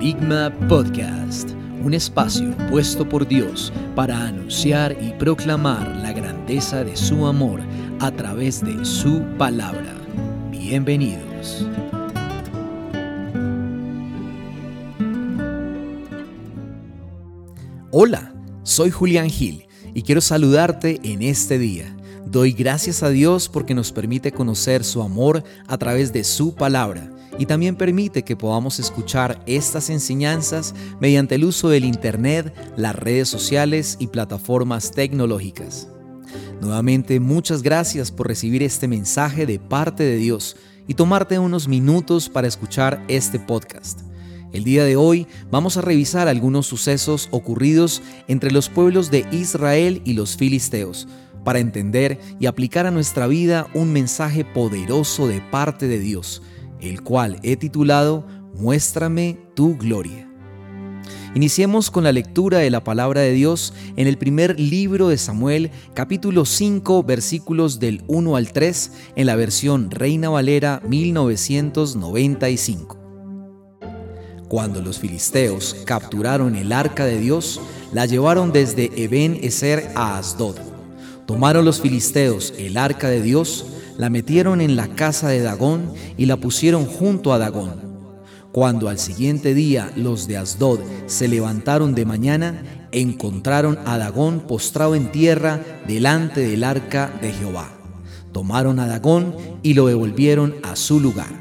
Querigma Podcast, un espacio puesto por Dios para anunciar y proclamar la grandeza de su amor a través de su palabra. Bienvenidos. Hola, soy Julián Gil y quiero saludarte en este día. Doy gracias a Dios porque nos permite conocer su amor a través de su palabra y también permite que podamos escuchar estas enseñanzas mediante el uso del Internet, las redes sociales y plataformas tecnológicas. Nuevamente, muchas gracias por recibir este mensaje de parte de Dios y tomarte unos minutos para escuchar este podcast. El día de hoy vamos a revisar algunos sucesos ocurridos entre los pueblos de Israel y los filisteos, para entender y aplicar a nuestra vida un mensaje poderoso de parte de Dios el cual he titulado Muéstrame tu gloria. Iniciemos con la lectura de la palabra de Dios en el primer libro de Samuel, capítulo 5, versículos del 1 al 3, en la versión Reina Valera 1995. Cuando los filisteos capturaron el arca de Dios, la llevaron desde Eben Eser a Asdod. Tomaron los filisteos el arca de Dios, la metieron en la casa de Dagón y la pusieron junto a Dagón. Cuando al siguiente día los de Asdod se levantaron de mañana, encontraron a Dagón postrado en tierra delante del arca de Jehová. Tomaron a Dagón y lo devolvieron a su lugar.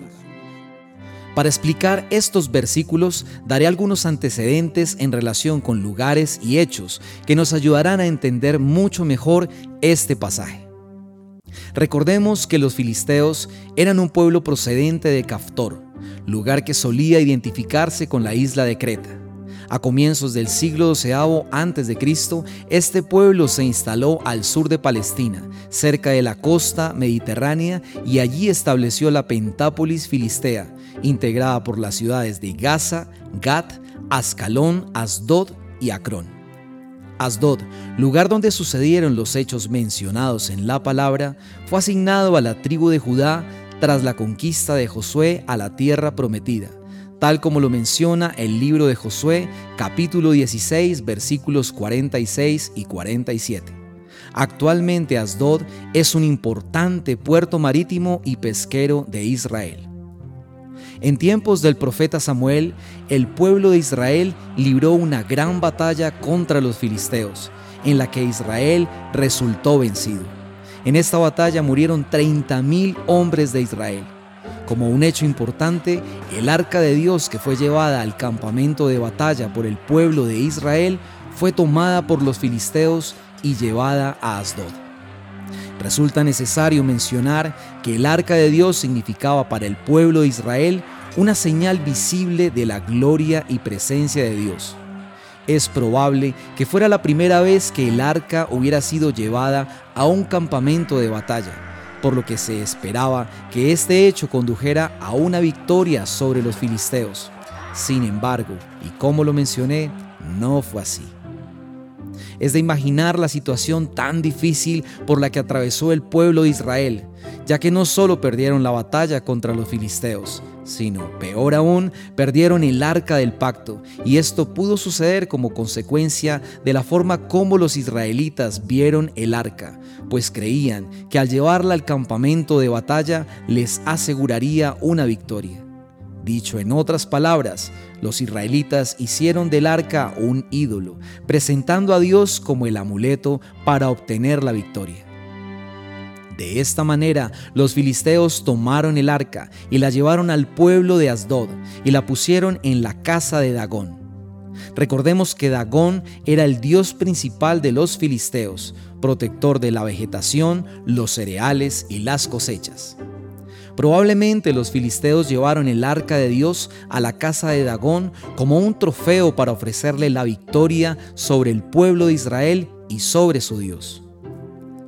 Para explicar estos versículos daré algunos antecedentes en relación con lugares y hechos que nos ayudarán a entender mucho mejor este pasaje. Recordemos que los filisteos eran un pueblo procedente de Caftor, lugar que solía identificarse con la isla de Creta. A comienzos del siglo XII a.C., este pueblo se instaló al sur de Palestina, cerca de la costa mediterránea, y allí estableció la Pentápolis filistea, integrada por las ciudades de Gaza, Gat, Ascalón, Asdod y Acrón. Asdod, lugar donde sucedieron los hechos mencionados en la palabra, fue asignado a la tribu de Judá tras la conquista de Josué a la tierra prometida, tal como lo menciona el libro de Josué capítulo 16 versículos 46 y 47. Actualmente Asdod es un importante puerto marítimo y pesquero de Israel. En tiempos del profeta Samuel, el pueblo de Israel libró una gran batalla contra los filisteos, en la que Israel resultó vencido. En esta batalla murieron 30.000 hombres de Israel. Como un hecho importante, el arca de Dios que fue llevada al campamento de batalla por el pueblo de Israel fue tomada por los filisteos y llevada a Asdod. Resulta necesario mencionar que el arca de Dios significaba para el pueblo de Israel una señal visible de la gloria y presencia de Dios. Es probable que fuera la primera vez que el arca hubiera sido llevada a un campamento de batalla, por lo que se esperaba que este hecho condujera a una victoria sobre los filisteos. Sin embargo, y como lo mencioné, no fue así. Es de imaginar la situación tan difícil por la que atravesó el pueblo de Israel, ya que no solo perdieron la batalla contra los filisteos, sino, peor aún, perdieron el arca del pacto, y esto pudo suceder como consecuencia de la forma como los israelitas vieron el arca, pues creían que al llevarla al campamento de batalla les aseguraría una victoria. Dicho en otras palabras, los israelitas hicieron del arca un ídolo, presentando a Dios como el amuleto para obtener la victoria. De esta manera, los filisteos tomaron el arca y la llevaron al pueblo de Asdod y la pusieron en la casa de Dagón. Recordemos que Dagón era el dios principal de los filisteos, protector de la vegetación, los cereales y las cosechas. Probablemente los filisteos llevaron el arca de Dios a la casa de Dagón como un trofeo para ofrecerle la victoria sobre el pueblo de Israel y sobre su Dios.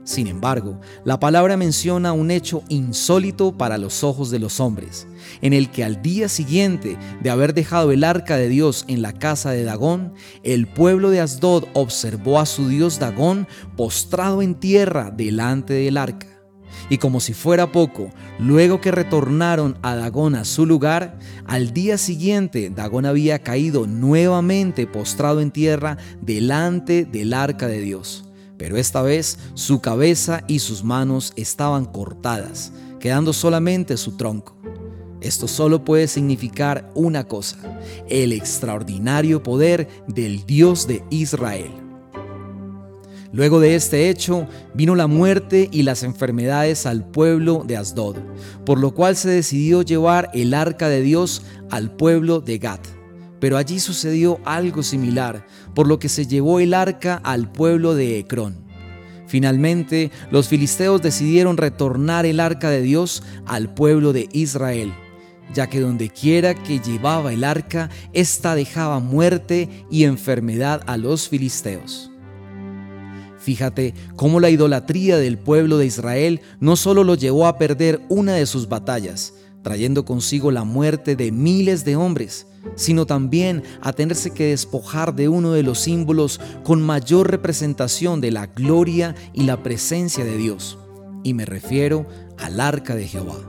Sin embargo, la palabra menciona un hecho insólito para los ojos de los hombres, en el que al día siguiente de haber dejado el arca de Dios en la casa de Dagón, el pueblo de Asdod observó a su dios Dagón postrado en tierra delante del arca Y como si fuera poco, luego que retornaron a Dagón a su lugar, al día siguiente Dagón había caído nuevamente postrado en tierra delante del arca de Dios. Pero esta vez su cabeza y sus manos estaban cortadas, quedando solamente su tronco. Esto solo puede significar una cosa, el extraordinario poder del Dios de Israel. Luego de este hecho vino la muerte y las enfermedades al pueblo de Asdod, por lo cual se decidió llevar el arca de Dios al pueblo de Gat. Pero allí sucedió algo similar, por lo que se llevó el arca al pueblo de Ecrón. Finalmente, los filisteos decidieron retornar el arca de Dios al pueblo de Israel, ya que donde quiera que llevaba el arca, ésta dejaba muerte y enfermedad a los filisteos. Fíjate cómo la idolatría del pueblo de Israel no solo lo llevó a perder una de sus batallas, trayendo consigo la muerte de miles de hombres, sino también a tenerse que despojar de uno de los símbolos con mayor representación de la gloria y la presencia de Dios. Y me refiero al arca de Jehová.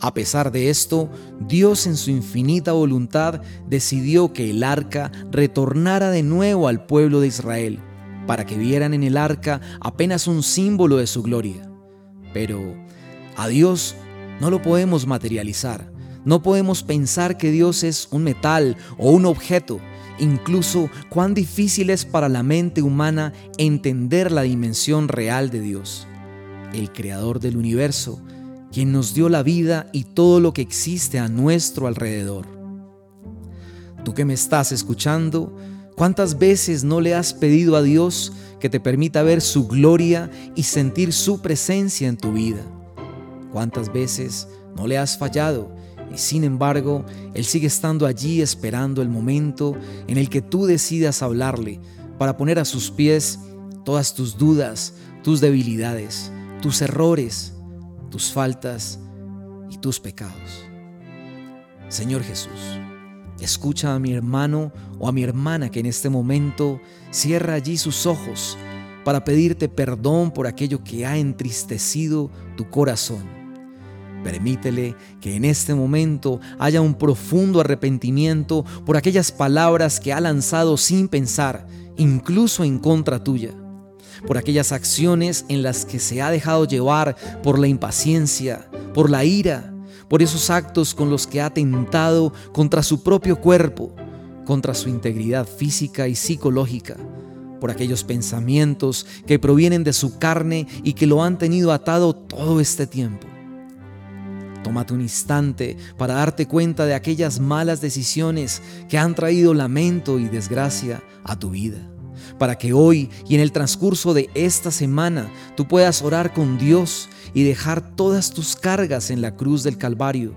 A pesar de esto, Dios en su infinita voluntad decidió que el arca retornara de nuevo al pueblo de Israel para que vieran en el arca apenas un símbolo de su gloria. Pero a Dios no lo podemos materializar. No podemos pensar que Dios es un metal o un objeto. Incluso cuán difícil es para la mente humana entender la dimensión real de Dios. El creador del universo, quien nos dio la vida y todo lo que existe a nuestro alrededor. Tú que me estás escuchando, ¿Cuántas veces no le has pedido a Dios que te permita ver su gloria y sentir su presencia en tu vida? ¿Cuántas veces no le has fallado y sin embargo Él sigue estando allí esperando el momento en el que tú decidas hablarle para poner a sus pies todas tus dudas, tus debilidades, tus errores, tus faltas y tus pecados? Señor Jesús, Escucha a mi hermano o a mi hermana que en este momento cierra allí sus ojos para pedirte perdón por aquello que ha entristecido tu corazón. Permítele que en este momento haya un profundo arrepentimiento por aquellas palabras que ha lanzado sin pensar, incluso en contra tuya, por aquellas acciones en las que se ha dejado llevar por la impaciencia, por la ira, por esos actos con los que ha tentado contra su propio cuerpo, contra su integridad física y psicológica, por aquellos pensamientos que provienen de su carne y que lo han tenido atado todo este tiempo. Tómate un instante para darte cuenta de aquellas malas decisiones que han traído lamento y desgracia a tu vida para que hoy y en el transcurso de esta semana tú puedas orar con Dios y dejar todas tus cargas en la cruz del Calvario,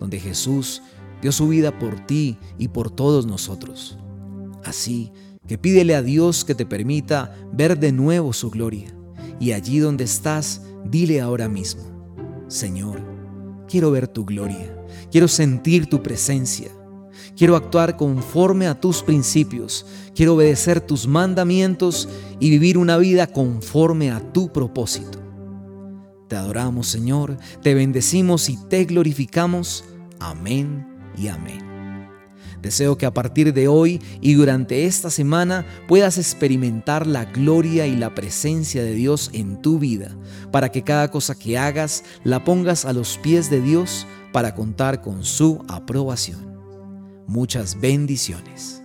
donde Jesús dio su vida por ti y por todos nosotros. Así que pídele a Dios que te permita ver de nuevo su gloria. Y allí donde estás, dile ahora mismo, Señor, quiero ver tu gloria, quiero sentir tu presencia Quiero actuar conforme a tus principios. Quiero obedecer tus mandamientos y vivir una vida conforme a tu propósito. Te adoramos, Señor, te bendecimos y te glorificamos. Amén y amén. Deseo que a partir de hoy y durante esta semana puedas experimentar la gloria y la presencia de Dios en tu vida, para que cada cosa que hagas la pongas a los pies de Dios para contar con su aprobación. Muchas bendiciones.